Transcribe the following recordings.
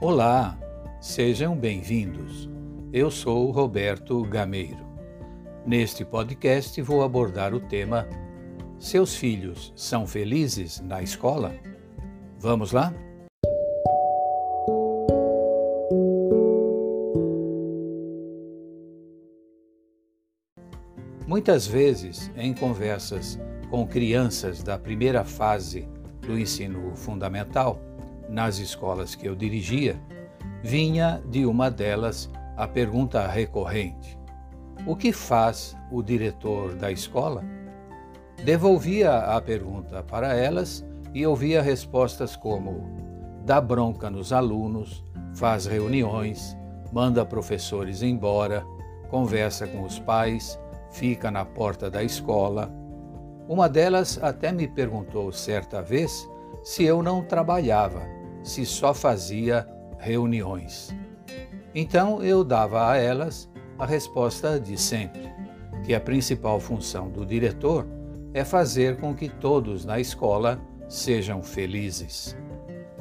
Olá, sejam bem-vindos. Eu sou Roberto Gameiro. Neste podcast vou abordar o tema Seus filhos são felizes na escola? Vamos lá? Muitas vezes, em conversas com crianças da primeira fase do ensino fundamental, nas escolas que eu dirigia, vinha de uma delas a pergunta recorrente: O que faz o diretor da escola? Devolvia a pergunta para elas e ouvia respostas como: dá bronca nos alunos, faz reuniões, manda professores embora, conversa com os pais, fica na porta da escola. Uma delas até me perguntou certa vez se eu não trabalhava se só fazia reuniões. Então eu dava a elas a resposta de sempre, que a principal função do diretor é fazer com que todos na escola sejam felizes.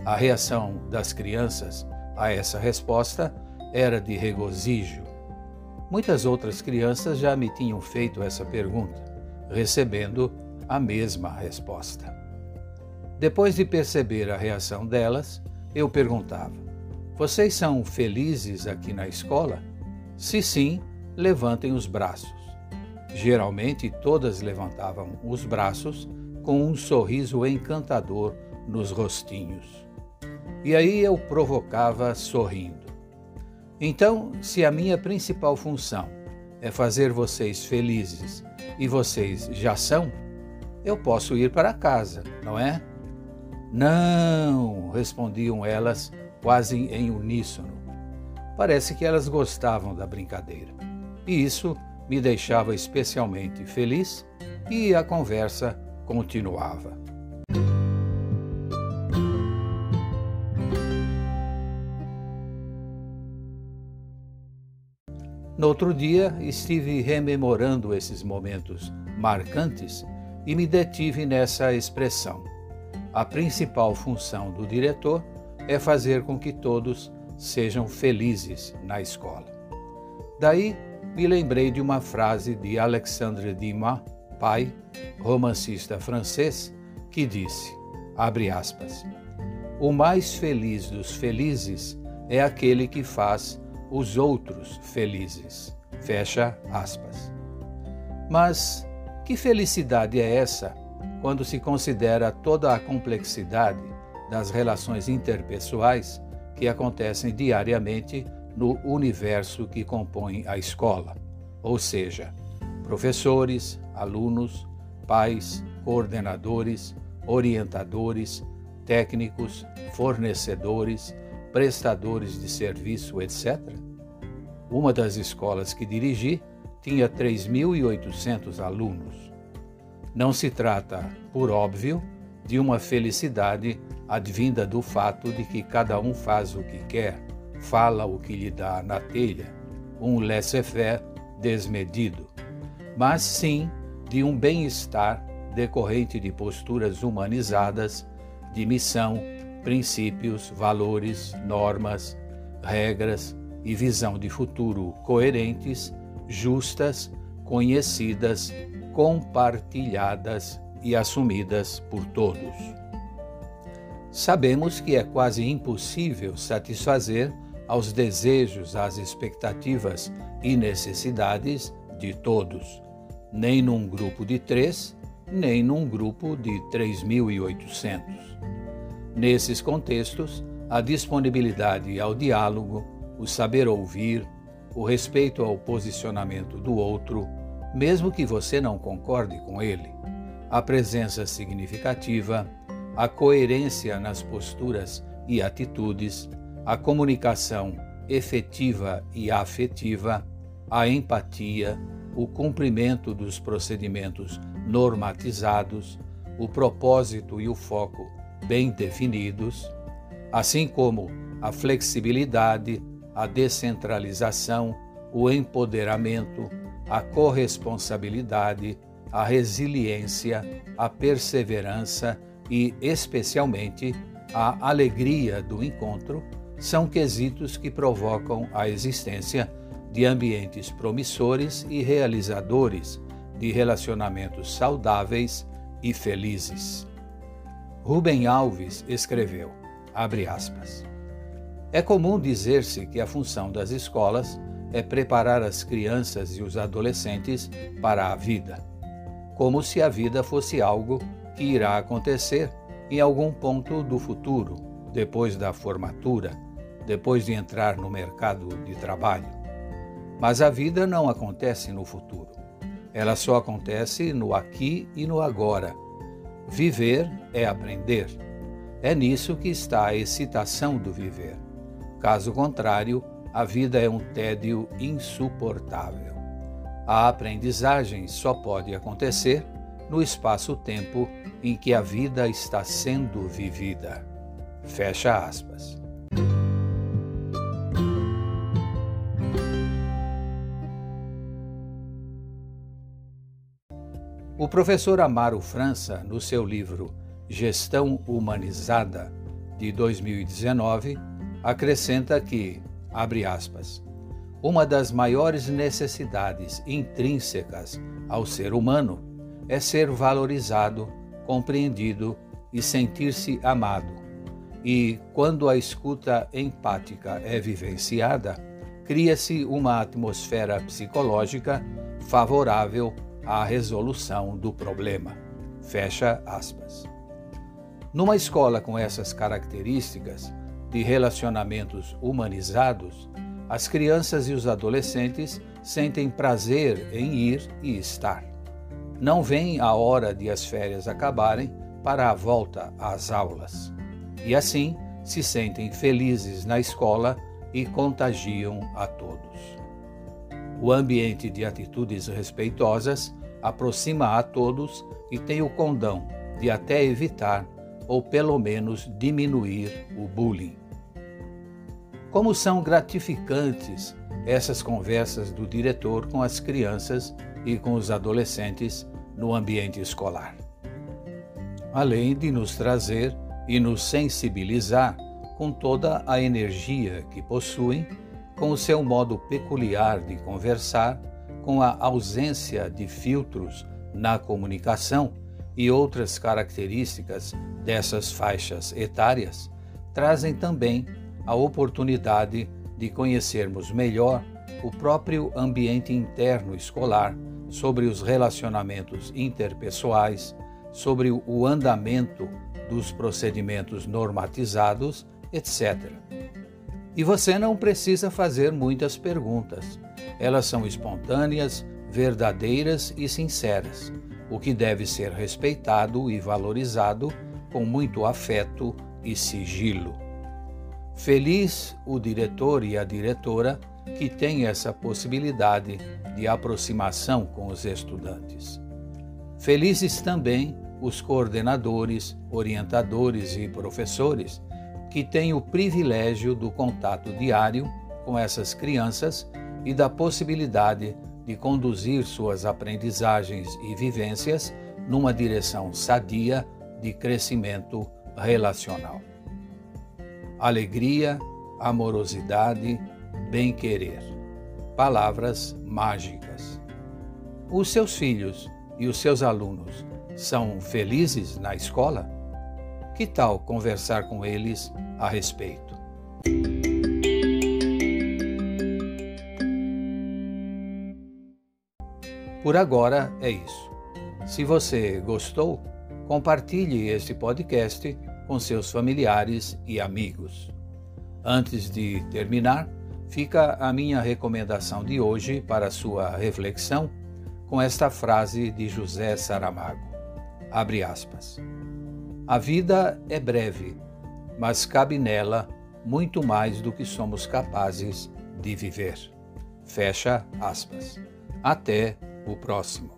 A reação das crianças a essa resposta era de regozijo. Muitas outras crianças já me tinham feito essa pergunta, recebendo a mesma resposta. Depois de perceber a reação delas, eu perguntava: Vocês são felizes aqui na escola? Se sim, levantem os braços. Geralmente todas levantavam os braços com um sorriso encantador nos rostinhos. E aí eu provocava sorrindo. Então, se a minha principal função é fazer vocês felizes e vocês já são, eu posso ir para casa, não é? Não, respondiam elas quase em uníssono. Parece que elas gostavam da brincadeira. E isso me deixava especialmente feliz e a conversa continuava. No outro dia, estive rememorando esses momentos marcantes e me detive nessa expressão a principal função do diretor é fazer com que todos sejam felizes na escola. Daí me lembrei de uma frase de Alexandre Dumas, pai, romancista francês, que disse, abre aspas, o mais feliz dos felizes é aquele que faz os outros felizes. Fecha aspas. Mas que felicidade é essa quando se considera toda a complexidade das relações interpessoais que acontecem diariamente no universo que compõe a escola, ou seja, professores, alunos, pais, coordenadores, orientadores, técnicos, fornecedores, prestadores de serviço, etc. Uma das escolas que dirigi tinha 3.800 alunos. Não se trata, por óbvio, de uma felicidade advinda do fato de que cada um faz o que quer, fala o que lhe dá na telha, um laissez-faire desmedido, mas sim de um bem-estar decorrente de posturas humanizadas, de missão, princípios, valores, normas, regras e visão de futuro coerentes, justas, conhecidas compartilhadas e assumidas por todos. Sabemos que é quase impossível satisfazer aos desejos, às expectativas e necessidades de todos, nem num grupo de três, nem num grupo de 3.800. Nesses contextos, a disponibilidade ao diálogo, o saber ouvir, o respeito ao posicionamento do outro, mesmo que você não concorde com ele. A presença significativa, a coerência nas posturas e atitudes, a comunicação efetiva e afetiva, a empatia, o cumprimento dos procedimentos normatizados, o propósito e o foco bem definidos, assim como a flexibilidade, a descentralização, o empoderamento, a corresponsabilidade, a resiliência, a perseverança e, especialmente, a alegria do encontro são quesitos que provocam a existência de ambientes promissores e realizadores de relacionamentos saudáveis e felizes. Rubem Alves escreveu, abre aspas, É comum dizer-se que a função das escolas é preparar as crianças e os adolescentes para a vida, como se a vida fosse algo que irá acontecer em algum ponto do futuro, depois da formatura, depois de entrar no mercado de trabalho. Mas a vida não acontece no futuro. Ela só acontece no aqui e no agora. Viver é aprender. É nisso que está a excitação do viver. Caso contrário, a vida é um tédio insuportável. A aprendizagem só pode acontecer no espaço-tempo em que a vida está sendo vivida. Fecha aspas. O professor Amaro França, no seu livro Gestão Humanizada, de 2019, acrescenta que, abre aspas, uma das maiores necessidades intrínsecas ao ser humano é ser valorizado, compreendido e sentir-se amado. E, quando a escuta empática é vivenciada, cria-se uma atmosfera psicológica favorável à resolução do problema. Fecha aspas. Numa escola com essas características de relacionamentos humanizados, as crianças e os adolescentes sentem prazer em ir e estar não vem a hora de as férias acabarem para a volta às aulas. E assim se sentem felizes na escola e contagiam a todos. O ambiente de atitudes respeitosas aproxima a todos e tem o condão de até evitar ou pelo menos diminuir o bullying. Como são gratificantes essas conversas do diretor com as crianças e com os adolescentes no ambiente escolar. Além de nos trazer e nos sensibilizar com toda a energia que possuem, com o seu modo peculiar de conversar, com a ausência de filtros na comunicação e outras características dessas faixas etárias, trazem também a oportunidade de conhecermos melhor o próprio ambiente interno escolar sobre os relacionamentos interpessoais, sobre o andamento dos procedimentos normatizados, etc. E você não precisa fazer muitas perguntas. Elas são espontâneas, verdadeiras e sinceras, o que deve ser respeitado e valorizado com muito afeto e sigilo. Feliz o diretor e a diretora que tem essa possibilidade de aproximação com os estudantes. Felizes também os coordenadores, orientadores e professores que têm o privilégio do contato diário com essas crianças e da possibilidade de conduzir suas aprendizagens e vivências numa direção sadia de crescimento relacional. Alegria, amorosidade, bem-querer. Palavras mágicas. Os seus filhos e os seus alunos são felizes na escola? Que tal conversar com eles a respeito? Por agora é isso. Se você gostou, compartilhe este podcast com seus familiares e amigos. Antes de terminar, fica a minha recomendação de hoje para sua reflexão com esta frase de José Saramago. Abre aspas. A vida é breve, mas cabe nela muito mais do que somos capazes de viver. Fecha aspas. Até o próximo.